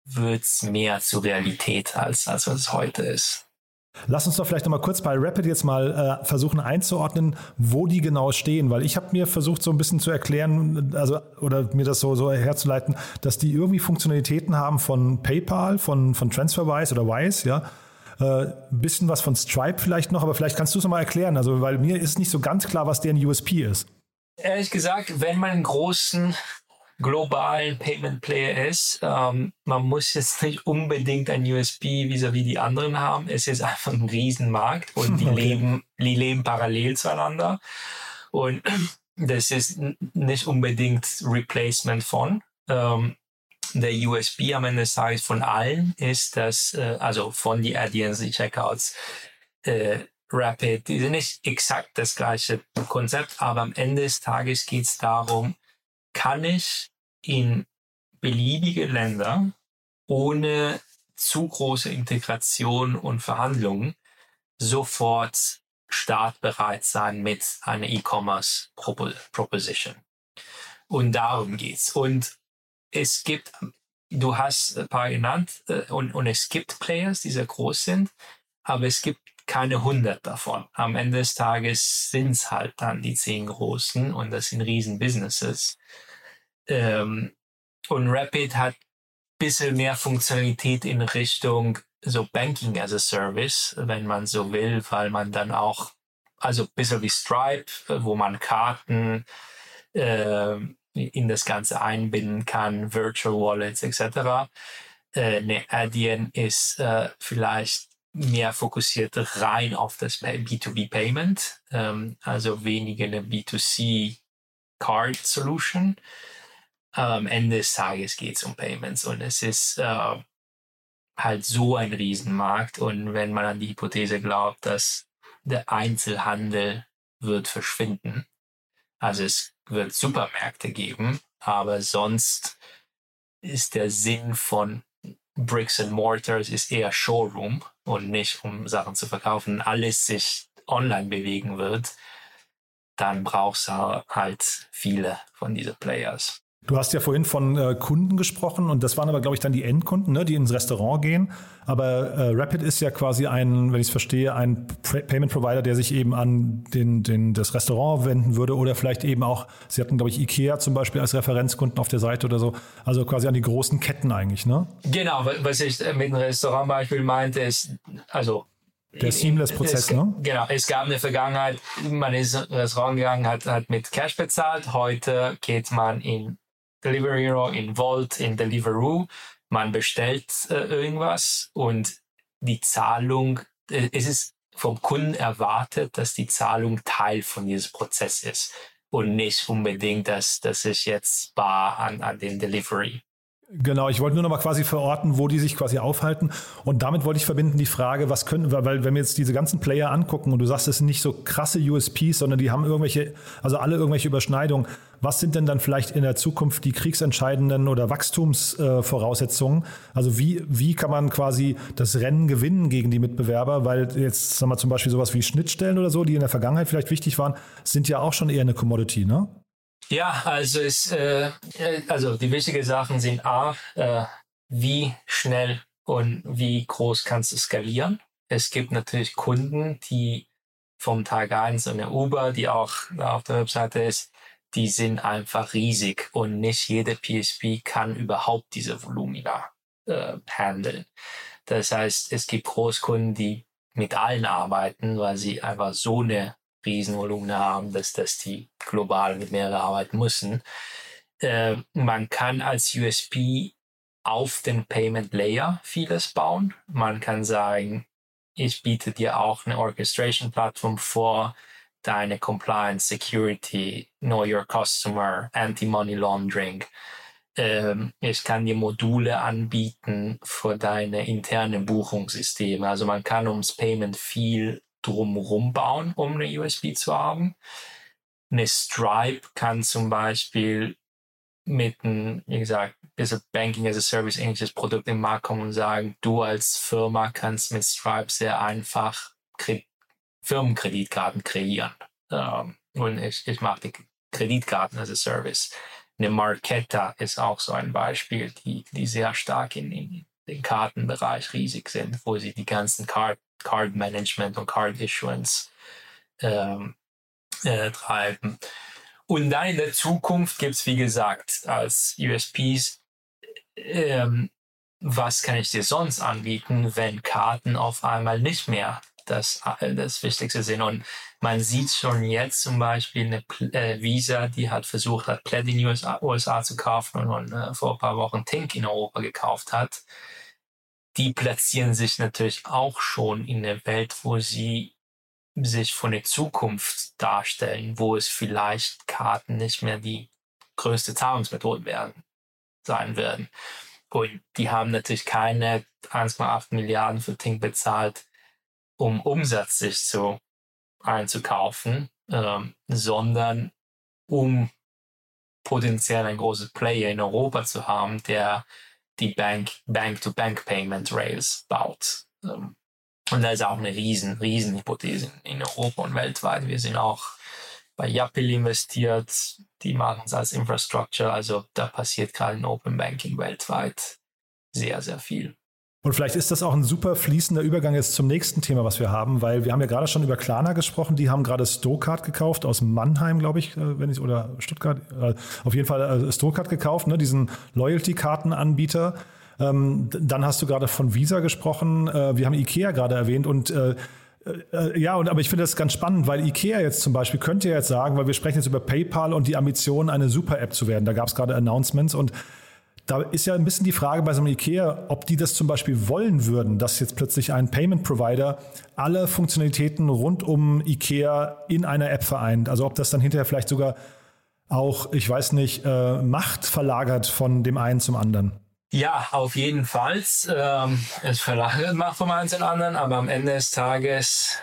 wird es mehr zur Realität, als, als es heute ist. Lass uns doch vielleicht noch mal kurz bei Rapid jetzt mal äh, versuchen einzuordnen, wo die genau stehen, weil ich habe mir versucht so ein bisschen zu erklären, also oder mir das so, so herzuleiten, dass die irgendwie Funktionalitäten haben von PayPal, von, von TransferWise oder Wise, ja. Äh, ein bisschen was von Stripe vielleicht noch, aber vielleicht kannst du es noch mal erklären, also weil mir ist nicht so ganz klar, was deren USP ist. Ehrlich gesagt, wenn man einen großen globalen Payment Player ist. Ähm, man muss jetzt nicht unbedingt ein USB vis-à-vis die anderen haben. Es ist einfach ein Riesenmarkt und die, okay. leben, die leben parallel zueinander. Und das ist nicht unbedingt Replacement von. Ähm, der USB am Ende des Tages von allen ist, dass, äh, also von die Addiens, die Checkouts, äh, Rapid, die sind nicht exakt das gleiche Konzept, aber am Ende des Tages geht es darum, kann ich in beliebige Länder ohne zu große Integration und Verhandlungen sofort startbereit sein mit einer E-Commerce Proposition. Und darum geht's. Und es gibt, du hast ein paar genannt, äh, und, und es gibt Players, die sehr groß sind, aber es gibt keine hundert davon. Am Ende des Tages sind es halt dann die zehn großen und das sind riesen Businesses. Ähm, und Rapid hat ein bisschen mehr Funktionalität in Richtung so Banking as a Service, wenn man so will, weil man dann auch, also ein bisschen wie Stripe, wo man Karten äh, in das Ganze einbinden kann, Virtual Wallets etc. Äh, eine Adyen ist äh, vielleicht mehr fokussiert rein auf das B2B Payment, ähm, also weniger eine B2C Card Solution am Ende des Tages geht es um Payments und es ist äh, halt so ein Riesenmarkt und wenn man an die Hypothese glaubt, dass der Einzelhandel wird verschwinden, also es wird Supermärkte geben, aber sonst ist der Sinn von Bricks and Mortars ist eher Showroom und nicht um Sachen zu verkaufen. Alles sich online bewegen wird, dann brauchst du halt viele von diesen Players. Du hast ja vorhin von äh, Kunden gesprochen und das waren aber, glaube ich, dann die Endkunden, ne, die ins Restaurant gehen. Aber äh, Rapid ist ja quasi ein, wenn ich es verstehe, ein Payment Provider, der sich eben an den, den, das Restaurant wenden würde oder vielleicht eben auch, Sie hatten, glaube ich, IKEA zum Beispiel als Referenzkunden auf der Seite oder so. Also quasi an die großen Ketten eigentlich, ne? Genau, was ich mit dem Restaurantbeispiel meinte, ist, also der Seamless-Prozess, ne? Genau, es gab eine Vergangenheit, man ist ins Restaurant gegangen, hat, hat mit Cash bezahlt. Heute geht man in Delivery Hero, in Vault, in Deliveroo. Man bestellt äh, irgendwas und die Zahlung, äh, es ist vom Kunden erwartet, dass die Zahlung Teil von diesem Prozess ist und nicht unbedingt, dass, dass ich jetzt bar an, an den Delivery Genau, ich wollte nur noch mal quasi verorten, wo die sich quasi aufhalten. Und damit wollte ich verbinden die Frage, was können, weil wenn wir jetzt diese ganzen Player angucken und du sagst, es sind nicht so krasse USPs, sondern die haben irgendwelche, also alle irgendwelche Überschneidungen. Was sind denn dann vielleicht in der Zukunft die kriegsentscheidenden oder Wachstumsvoraussetzungen? Äh, also wie, wie kann man quasi das Rennen gewinnen gegen die Mitbewerber? Weil jetzt, sagen wir zum Beispiel sowas wie Schnittstellen oder so, die in der Vergangenheit vielleicht wichtig waren, sind ja auch schon eher eine Commodity, ne? Ja, also, es, äh, also die wichtigen Sachen sind A, äh, wie schnell und wie groß kannst du skalieren. Es gibt natürlich Kunden, die vom Tag 1 eine Uber, die auch auf der Webseite ist, die sind einfach riesig und nicht jede PSP kann überhaupt diese Volumina äh, handeln. Das heißt, es gibt Großkunden, die mit allen arbeiten, weil sie einfach so eine Riesenvolumina haben, dass, dass die global mit mehreren arbeiten müssen. Äh, man kann als USP auf den Payment Layer vieles bauen. Man kann sagen, ich biete dir auch eine Orchestration-Plattform vor, deine Compliance, Security, Know Your Customer, Anti-Money Laundering. Ähm, ich kann dir Module anbieten für deine interne Buchungssysteme. Also man kann ums Payment viel drumherum bauen, um eine USB zu haben. Eine Stripe kann zum Beispiel mit einem, wie gesagt, bisschen Banking as a Service ähnliches Produkt im Markt kommen und sagen, du als Firma kannst mit Stripe sehr einfach Firmenkreditkarten kreieren. Ähm, und ich, ich mache die Kreditkarten as a Service. Eine Marketta ist auch so ein Beispiel, die, die sehr stark in, in den Kartenbereich riesig sind, wo sie die ganzen Card, Card Management und Card Issuance ähm, äh, treiben. Und dann in der Zukunft gibt es, wie gesagt, als USPs, ähm, was kann ich dir sonst anbieten, wenn Karten auf einmal nicht mehr das, äh, das Wichtigste sind. Und man sieht schon jetzt zum Beispiel eine äh, Visa, die hat versucht hat, Plaid in den USA, USA zu kaufen und, und äh, vor ein paar Wochen Tink in Europa gekauft hat. Die platzieren sich natürlich auch schon in der Welt, wo sie sich von der Zukunft darstellen, wo es vielleicht Karten nicht mehr die größte Zahlungsmethode werden, sein werden. Und die haben natürlich keine 1,8 Milliarden für Tink bezahlt, um Umsatz sich zu einzukaufen, ähm, sondern um potenziell ein großes Player in Europa zu haben, der die Bank, Bank-to-Bank-Payment Rails baut. Ähm, und da ist auch eine riesen, riesen Hypothese in Europa und weltweit. Wir sind auch bei Yapil investiert, die machen es als Infrastructure. Also da passiert gerade in Open Banking weltweit sehr, sehr viel. Und vielleicht ist das auch ein super fließender Übergang jetzt zum nächsten Thema, was wir haben, weil wir haben ja gerade schon über Klarna gesprochen. Die haben gerade Stokart gekauft aus Mannheim, glaube ich, äh, wenn ich oder Stuttgart. Äh, auf jeden Fall äh, Stokart gekauft, ne, diesen Loyalty-Kartenanbieter. Ähm, dann hast du gerade von Visa gesprochen. wir haben Ikea gerade erwähnt und ja, und, aber ich finde das ganz spannend, weil IKEA jetzt zum Beispiel könnte ja jetzt sagen, weil wir sprechen jetzt über PayPal und die Ambition, eine Super-App zu werden. Da gab es gerade Announcements und da ist ja ein bisschen die Frage bei so einem IKEA, ob die das zum Beispiel wollen würden, dass jetzt plötzlich ein Payment Provider alle Funktionalitäten rund um IKEA in einer App vereint. Also ob das dann hinterher vielleicht sogar auch, ich weiß nicht, äh, Macht verlagert von dem einen zum anderen. Ja, auf jeden Fall. Ähm, es verlagert Macht vom einen zum anderen, aber am Ende des Tages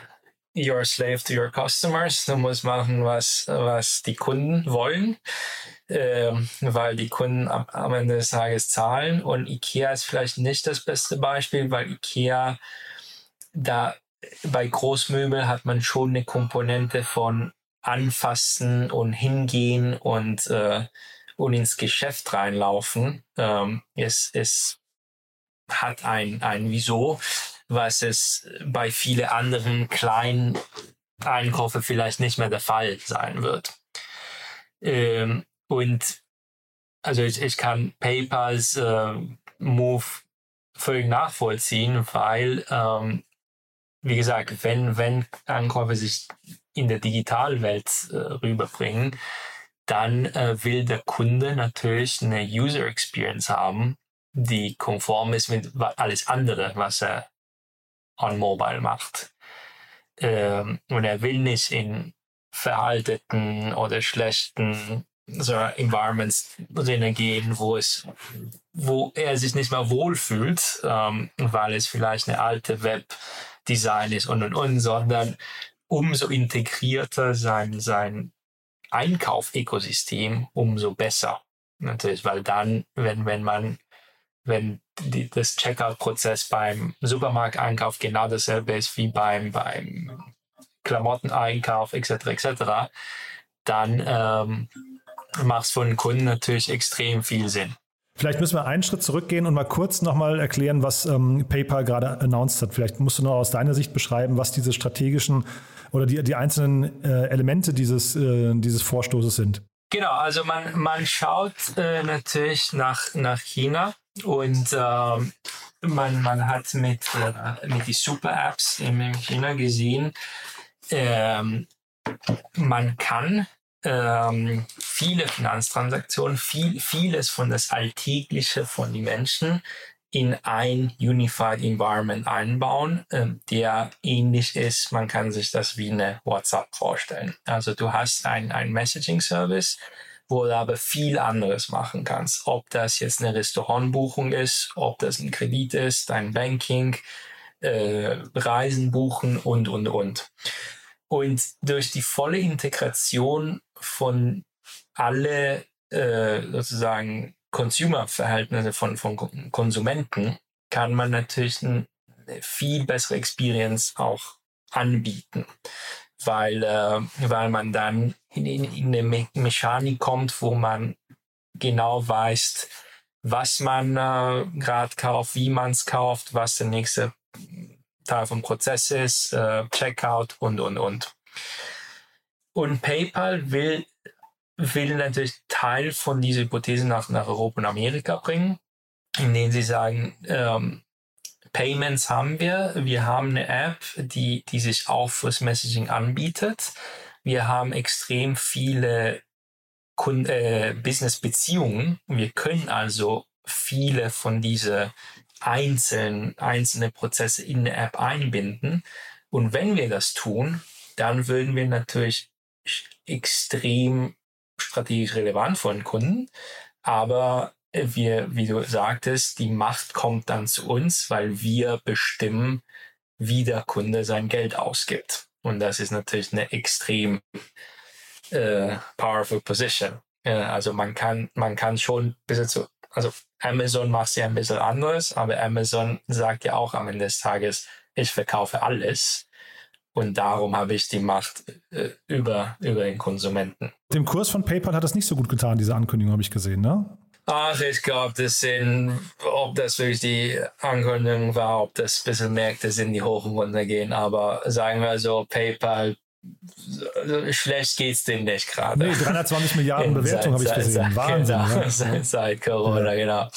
you're a slave to your customers. Du musst machen, was, was die Kunden wollen äh, weil die Kunden am, am Ende des Tages zahlen. Und IKEA ist vielleicht nicht das beste Beispiel, weil IKEA da bei Großmöbel hat man schon eine Komponente von anfassen und hingehen und, äh, und ins Geschäft reinlaufen. Ähm, es, es hat ein, ein Wieso, was es bei vielen anderen kleinen Einkäufen vielleicht nicht mehr der Fall sein wird. Ähm, und also ich, ich kann PayPals äh, Move völlig nachvollziehen, weil, ähm, wie gesagt, wenn, wenn Ankäufe sich in der Digitalwelt äh, rüberbringen, dann äh, will der Kunde natürlich eine User Experience haben, die konform ist mit alles andere, was er on Mobile macht. Ähm, und er will nicht in veralteten oder schlechten so Environments drinnen gehen, wo es, wo er sich nicht mehr wohlfühlt, ähm, weil es vielleicht eine alte Webdesign ist und und und, sondern umso integrierter sein, sein Einkauf-Ökosystem, umso besser. Natürlich, weil dann, wenn, wenn man, wenn die, das Checkout-Prozess beim Supermarkteinkauf genau dasselbe ist wie beim, beim Klamotteneinkauf etc. etc., dann ähm, macht es für den Kunden natürlich extrem viel Sinn. Vielleicht müssen wir einen Schritt zurückgehen und mal kurz nochmal erklären, was ähm, PayPal gerade announced hat. Vielleicht musst du noch aus deiner Sicht beschreiben, was diese strategischen oder die, die einzelnen äh, Elemente dieses, äh, dieses Vorstoßes sind. Genau, also man, man schaut äh, natürlich nach, nach China und ähm, man, man hat mit, äh, mit die Super-Apps in China gesehen, ähm, man kann ähm, viele Finanztransaktionen, viel, vieles von das Alltägliche von den Menschen in ein Unified Environment einbauen, ähm, der ähnlich ist. Man kann sich das wie eine WhatsApp vorstellen. Also du hast ein, Messaging-Service, wo du aber viel anderes machen kannst. Ob das jetzt eine Restaurantbuchung ist, ob das ein Kredit ist, ein Banking, äh, Reisen buchen und, und, und. Und durch die volle Integration von alle äh, sozusagen Consumer-Verhältnisse von, von Konsumenten kann man natürlich eine viel bessere Experience auch anbieten, weil, äh, weil man dann in, in, in eine Me Mechanik kommt, wo man genau weiß, was man äh, gerade kauft, wie man es kauft, was der nächste Teil vom Prozess ist, äh, Checkout und, und, und. Und PayPal will, will natürlich Teil von dieser Hypothese nach, nach Europa und Amerika bringen, indem sie sagen, ähm, Payments haben wir, wir haben eine App, die, die sich auch fürs Messaging anbietet. Wir haben extrem viele äh, Business-Beziehungen. Wir können also viele von diesen einzelnen, einzelne Prozesse in eine App einbinden. Und wenn wir das tun, dann würden wir natürlich extrem strategisch relevant für den Kunden. Aber wir, wie du sagtest, die Macht kommt dann zu uns, weil wir bestimmen, wie der Kunde sein Geld ausgibt. Und das ist natürlich eine extrem äh, powerful position. Äh, also man kann, man kann schon ein bisschen zu, also Amazon macht ja ein bisschen anders, aber Amazon sagt ja auch am Ende des Tages, ich verkaufe alles. Und darum habe ich die Macht äh, über, über den Konsumenten. Dem Kurs von PayPal hat das nicht so gut getan, diese Ankündigung, habe ich gesehen, ne? Ach, ich glaube, das sind, ob das wirklich die Ankündigung war, ob das ein bisschen Märkte sind, die hoch und runter gehen. Aber sagen wir so, PayPal, schlecht geht es dem nicht gerade. Nee, 320 Milliarden Bewertung habe ich gesehen. Seit, Wahnsinn. Genau, ja. seit, seit Corona, ja. genau.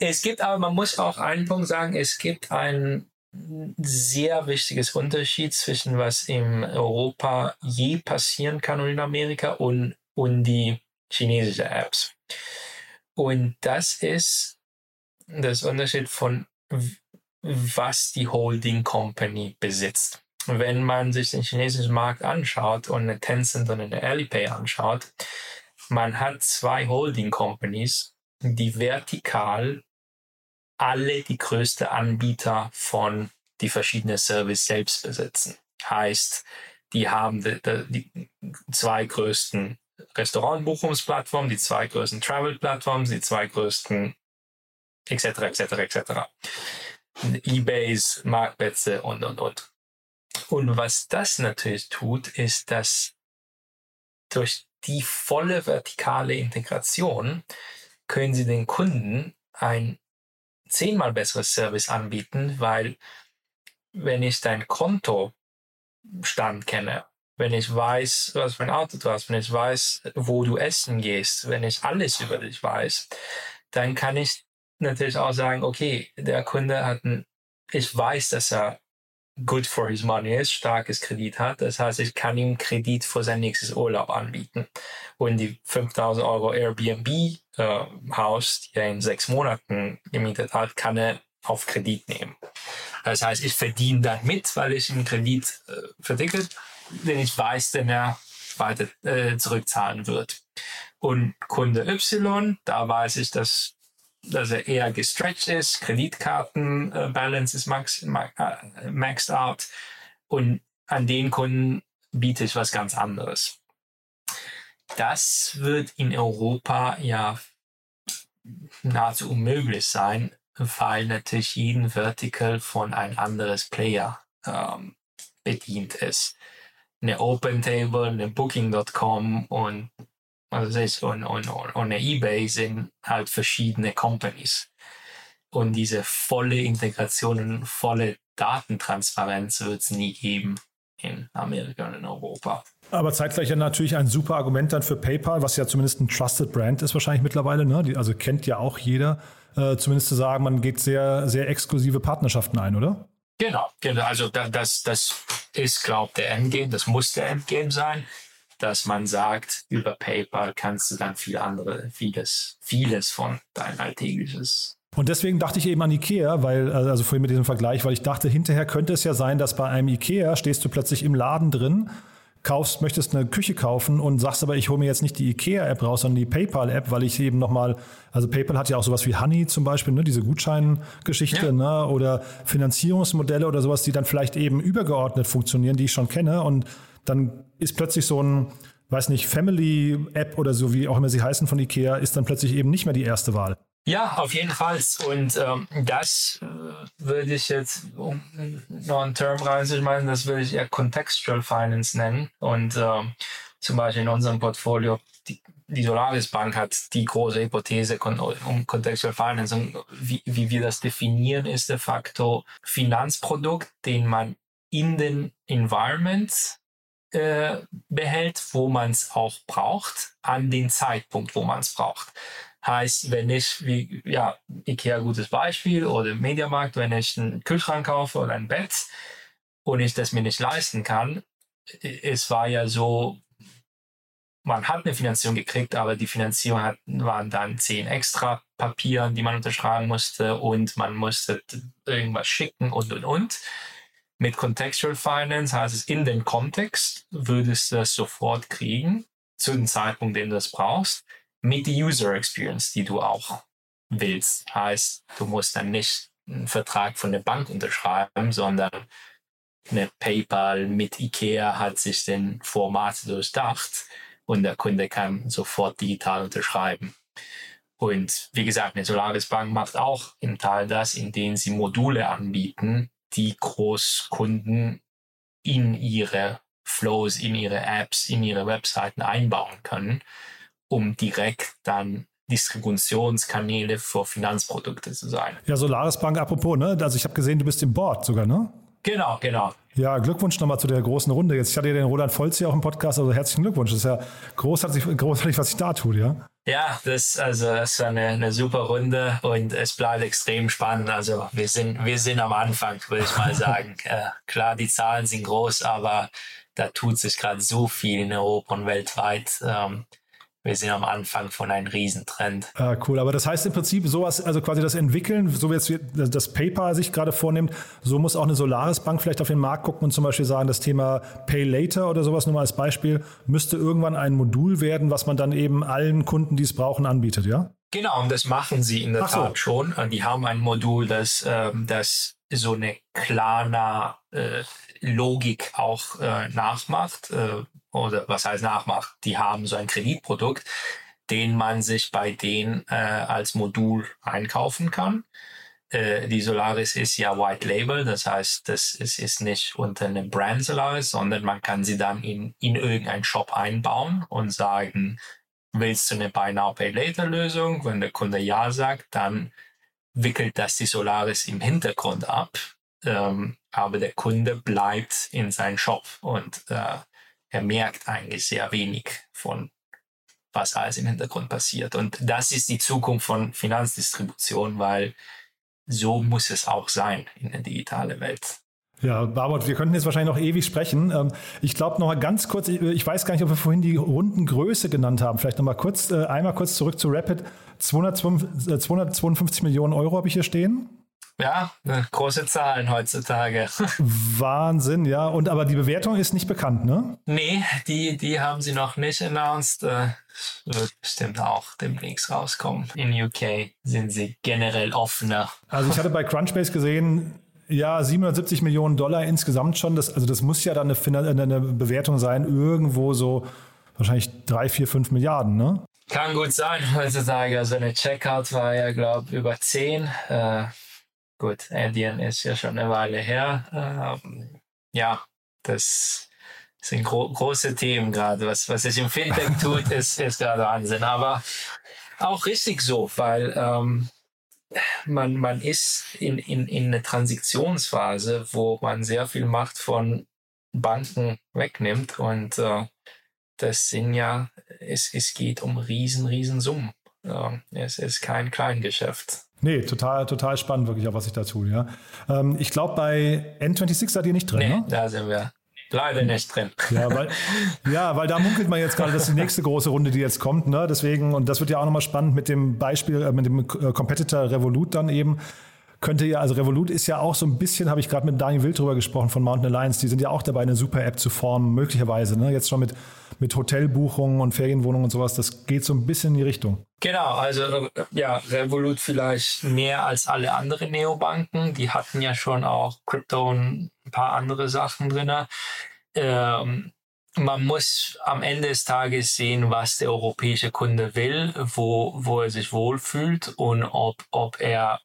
Es gibt aber, man muss auch einen Punkt sagen, es gibt einen sehr wichtiges Unterschied zwischen was in Europa je passieren kann und in Amerika und, und die chinesische Apps. Und das ist das Unterschied von was die Holding Company besitzt. Wenn man sich den chinesischen Markt anschaut und eine Tencent und eine Alipay anschaut, man hat zwei Holding Companies, die vertikal alle die größte Anbieter von die verschiedenen Service selbst besitzen. Heißt, die haben die, die zwei größten Restaurantbuchungsplattformen, die zwei größten Travel-Plattformen, die zwei größten etc. etc. etc. Ebays, Marktplätze und und und. Und was das natürlich tut, ist, dass durch die volle vertikale Integration können Sie den Kunden ein zehnmal besseres Service anbieten, weil wenn ich dein Kontostand kenne, wenn ich weiß, was für ein Auto du hast, wenn ich weiß, wo du essen gehst, wenn ich alles über dich weiß, dann kann ich natürlich auch sagen, okay, der Kunde hat ein, ich weiß, dass er good for his money ist, starkes Kredit hat. Das heißt, ich kann ihm Kredit für sein nächstes Urlaub anbieten. Und die 5000 Euro Airbnb-Haus, äh, die er in sechs Monaten gemietet hat, kann er auf Kredit nehmen. Das heißt, ich verdiene dann mit, weil ich einen Kredit äh, verdickelt, den ich weiß, den er weiter äh, zurückzahlen wird. Und Kunde Y, da weiß ich, dass dass er eher gestretched ist, Kreditkarten-Balance äh, ist max, max, äh, maxed out und an den Kunden biete ich was ganz anderes. Das wird in Europa ja nahezu unmöglich sein, weil natürlich jeden Vertical von ein anderes Player ähm, bedient ist. Eine OpenTable, eine Booking.com und Also das ist, und, und, und eBay sind halt verschiedene Companies. Und diese volle Integration und volle Datentransparenz wird es nie geben in Amerika und in Europa. Aber zeitgleich ja natürlich ein super Argument dann für PayPal, was ja zumindest ein Trusted Brand ist wahrscheinlich mittlerweile. Ne? Die, also kennt ja auch jeder. Äh, zumindest zu sagen, man geht sehr, sehr exklusive Partnerschaften ein, oder? Genau, genau. Also das, das ist, glaube ich, der Endgame. Das muss der Endgame sein, dass man sagt, über PayPal kannst du dann viel andere, vieles, vieles von dein alltägliches und deswegen dachte ich eben an Ikea, weil, also vorhin mit diesem Vergleich, weil ich dachte, hinterher könnte es ja sein, dass bei einem Ikea stehst du plötzlich im Laden drin, kaufst, möchtest eine Küche kaufen und sagst aber, ich hole mir jetzt nicht die Ikea-App raus, sondern die PayPal-App, weil ich eben nochmal, also PayPal hat ja auch sowas wie Honey zum Beispiel, ne, diese Gutscheingeschichte, ja. ne, oder Finanzierungsmodelle oder sowas, die dann vielleicht eben übergeordnet funktionieren, die ich schon kenne. Und dann ist plötzlich so ein, weiß nicht, Family-App oder so, wie auch immer sie heißen von Ikea, ist dann plötzlich eben nicht mehr die erste Wahl. Ja, auf jeden Fall. Und ähm, das äh, würde ich jetzt, um noch einen Term reinzuschmeißen, das würde ich eher Contextual Finance nennen. Und ähm, zum Beispiel in unserem Portfolio, die, die Solaris Bank hat die große Hypothese um Contextual Finance. Und wie, wie wir das definieren, ist de facto Finanzprodukt, den man in den Environments äh, behält, wo man es auch braucht, an den Zeitpunkt, wo man es braucht. Heißt, wenn ich, wie, ja, Ikea gutes Beispiel oder Mediamarkt, wenn ich einen Kühlschrank kaufe oder ein Bett und ich das mir nicht leisten kann, es war ja so, man hat eine Finanzierung gekriegt, aber die Finanzierung hat, waren dann zehn extra Papieren, die man unterschreiben musste und man musste irgendwas schicken und und und. Mit Contextual Finance heißt es, in den Kontext würdest du das sofort kriegen, zu dem Zeitpunkt, den du das brauchst mit der User Experience, die du auch willst. Heißt, du musst dann nicht einen Vertrag von der Bank unterschreiben, sondern eine PayPal mit IKEA hat sich den Format durchdacht und der Kunde kann sofort digital unterschreiben. Und wie gesagt, eine Solaris Bank macht auch im Teil das, indem sie Module anbieten, die Großkunden in ihre Flows, in ihre Apps, in ihre Webseiten einbauen können um direkt dann Distributionskanäle für Finanzprodukte zu sein. Ja, Solaris Bank, apropos, ne? Also ich habe gesehen, du bist im Board sogar, ne? Genau, genau. Ja, Glückwunsch nochmal zu der großen Runde. Jetzt, ich hatte ja den Roland Volz hier auch im Podcast, also herzlichen Glückwunsch. Das ist ja großartig, großartig was sich da tut, ja? Ja, das, also, das ist eine, eine super Runde und es bleibt extrem spannend. Also wir sind, wir sind am Anfang, würde ich mal sagen. äh, klar, die Zahlen sind groß, aber da tut sich gerade so viel in Europa und weltweit. Ähm, wir sind am Anfang von einem Riesentrend. Ah, cool, aber das heißt im Prinzip sowas, also quasi das Entwickeln, so wie jetzt das PayPal sich gerade vornimmt, so muss auch eine Solaris Bank vielleicht auf den Markt gucken und zum Beispiel sagen, das Thema Pay Later oder sowas nur mal als Beispiel, müsste irgendwann ein Modul werden, was man dann eben allen Kunden, die es brauchen, anbietet, ja? Genau, und das machen sie in der so. Tat schon. Die haben ein Modul, das, ähm, das so eine klare äh, Logik auch äh, nachmacht. Oder was heißt nachmacht? Die haben so ein Kreditprodukt, den man sich bei denen äh, als Modul einkaufen kann. Äh, die Solaris ist ja White Label, das heißt, das ist, ist nicht unter einem Brand Solaris, sondern man kann sie dann in, in irgendeinen Shop einbauen und sagen, willst du eine Buy Now Pay Later Lösung? Wenn der Kunde ja sagt, dann wickelt das die Solaris im Hintergrund ab. Ähm, aber der Kunde bleibt in seinem Shop und äh, er merkt eigentlich sehr wenig von was alles im Hintergrund passiert. Und das ist die Zukunft von Finanzdistribution, weil so muss es auch sein in der digitalen Welt. Ja, Barbot, wir könnten jetzt wahrscheinlich noch ewig sprechen. Ähm, ich glaube noch mal ganz kurz, ich weiß gar nicht, ob wir vorhin die Rundengröße genannt haben. Vielleicht noch mal kurz, äh, einmal kurz zurück zu Rapid. 252 Millionen Euro habe ich hier stehen. Ja, große Zahlen heutzutage. Wahnsinn, ja. Und aber die Bewertung ist nicht bekannt, ne? Nee, die, die haben sie noch nicht announced. Äh, wird bestimmt auch demnächst rauskommen. In UK sind sie generell offener. Also ich hatte bei Crunchbase gesehen, ja, 770 Millionen Dollar insgesamt schon. Das, also das muss ja dann eine, eine Bewertung sein, irgendwo so wahrscheinlich drei, vier, fünf Milliarden, ne? Kann gut sein heutzutage. Also eine Checkout war ja, glaube ich, über 10. Äh, Gut, Alien ist ja schon eine Weile her. Ähm, ja, das sind gro große Themen gerade. Was, was sich im Fintech tut, ist, ist gerade Wahnsinn. Aber auch richtig so, weil ähm, man, man ist in, in, in einer Transitionsphase, wo man sehr viel Macht von Banken wegnimmt und äh, das sind ja, es, es geht um riesen, riesen Summen. Ja, es ist kein Kleingeschäft. Nee, total, total spannend, wirklich, auch was ich da tue, ja. Ähm, ich glaube, bei N26 seid ihr nicht drin, nee, ne? da sind wir leider nicht drin. Ja, weil, ja, weil da munkelt man jetzt gerade, das ist die nächste große Runde, die jetzt kommt, ne? Deswegen, und das wird ja auch nochmal spannend mit dem Beispiel, äh, mit dem äh, Competitor Revolut dann eben könnte ja, also Revolut ist ja auch so ein bisschen, habe ich gerade mit Daniel Wild drüber gesprochen von Mountain Alliance, die sind ja auch dabei, eine super App zu formen, möglicherweise, ne? Jetzt schon mit, mit Hotelbuchungen und Ferienwohnungen und sowas, das geht so ein bisschen in die Richtung. Genau, also ja, Revolut vielleicht mehr als alle anderen Neobanken. Die hatten ja schon auch Krypto und ein paar andere Sachen drin. Ähm, man muss am Ende des Tages sehen, was der europäische Kunde will, wo, wo er sich wohlfühlt und ob, ob er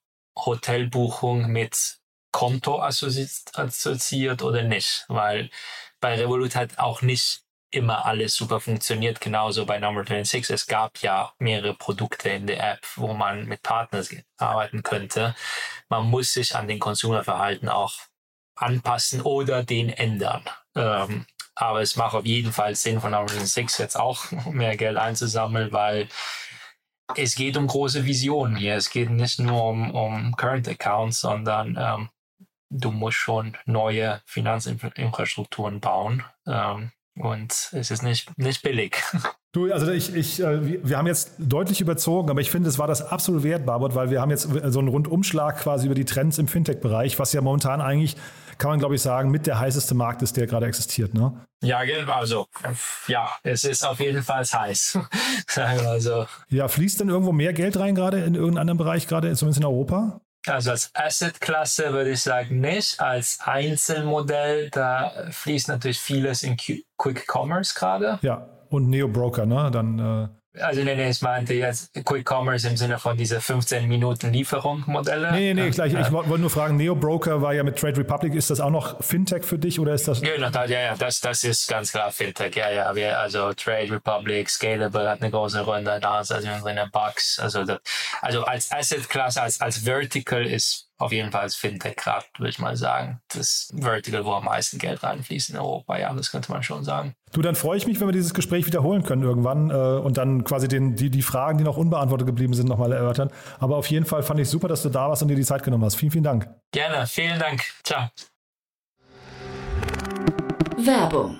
Hotelbuchung mit Konto assoziiert oder nicht. Weil bei Revolut hat auch nicht immer alles super funktioniert, genauso bei Number 26. Es gab ja mehrere Produkte in der App, wo man mit Partners arbeiten könnte. Man muss sich an den Konsumerverhalten auch anpassen oder den ändern. Ähm, aber es macht auf jeden Fall Sinn, von Number 26 jetzt auch mehr Geld einzusammeln, weil es geht um große Visionen hier. Es geht nicht nur um, um Current Accounts, sondern ähm, du musst schon neue Finanzinfrastrukturen bauen. Ähm, und es ist nicht, nicht billig. Du, also ich, ich, äh, wir haben jetzt deutlich überzogen, aber ich finde, es war das absolut wert, Barbot, weil wir haben jetzt so einen Rundumschlag quasi über die Trends im Fintech-Bereich, was ja momentan eigentlich, kann man glaube ich sagen, mit der heißeste Markt ist, der gerade existiert, ne? Ja, also ja, es ist auf jeden Fall heiß. Sagen wir so. Ja, fließt denn irgendwo mehr Geld rein gerade in irgendeinem anderen Bereich, gerade zumindest in Europa? Also als Asset-Klasse würde ich sagen nicht. Als Einzelmodell, da fließt natürlich vieles in Quick Commerce gerade. Ja, und Neo Broker, ne? Dann äh also nee, nee, ich meinte jetzt Quick Commerce im Sinne von diese 15 Minuten Lieferung Modelle. Nee, nee, nee, gleich. Ich wollte nur fragen, Neo Broker war ja mit Trade Republic, ist das auch noch Fintech für dich oder ist das? Ja, ja, ja, das, das ist ganz klar Fintech, ja, ja. Wir, also Trade Republic, Scalable hat eine große Runde, da ist also in der Box. Also, das, also als Asset Class, als, als Vertical ist auf jeden Fall als Fintech gerade, würde ich mal sagen. Das Vertical, wo am meisten Geld reinfließt in Europa, ja, das könnte man schon sagen. Du, dann freue ich mich, wenn wir dieses Gespräch wiederholen können irgendwann äh, und dann quasi den, die, die Fragen, die noch unbeantwortet geblieben sind, nochmal erörtern. Aber auf jeden Fall fand ich super, dass du da warst und dir die Zeit genommen hast. Vielen, vielen Dank. Gerne, vielen Dank. Ciao. Werbung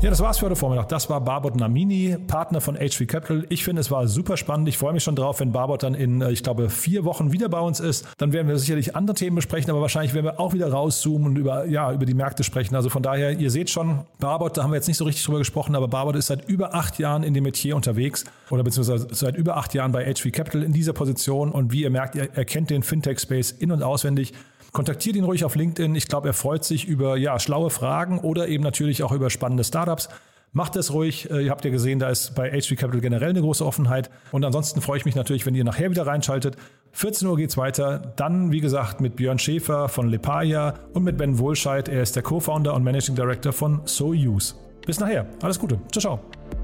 Ja, das war's für heute Vormittag. Das war Barbot Namini, Partner von HV Capital. Ich finde, es war super spannend. Ich freue mich schon drauf, wenn Barbot dann in, äh, ich glaube, vier Wochen wieder bei uns ist. Dann werden wir sicherlich andere Themen besprechen, aber wahrscheinlich werden wir auch wieder rauszoomen und über, ja, über die Märkte sprechen. Also von daher, ihr seht schon, Barbot, da haben wir jetzt nicht so richtig drüber gesprochen, aber Barbot ist seit über acht Jahren in dem Metier unterwegs oder beziehungsweise seit über acht Jahren bei HV Capital in dieser Position. Und wie ihr merkt, ihr, er kennt den Fintech-Space in- und auswendig. Kontaktiert ihn ruhig auf LinkedIn. Ich glaube, er freut sich über ja, schlaue Fragen oder eben natürlich auch über spannende Startups. Macht es ruhig. Äh, ihr habt ja gesehen, da ist bei HV Capital generell eine große Offenheit. Und ansonsten freue ich mich natürlich, wenn ihr nachher wieder reinschaltet. 14 Uhr geht's weiter. Dann, wie gesagt, mit Björn Schäfer von Lepaya und mit Ben Wohlscheid. Er ist der Co-Founder und Managing Director von SoUse. Bis nachher. Alles Gute. Ciao, ciao.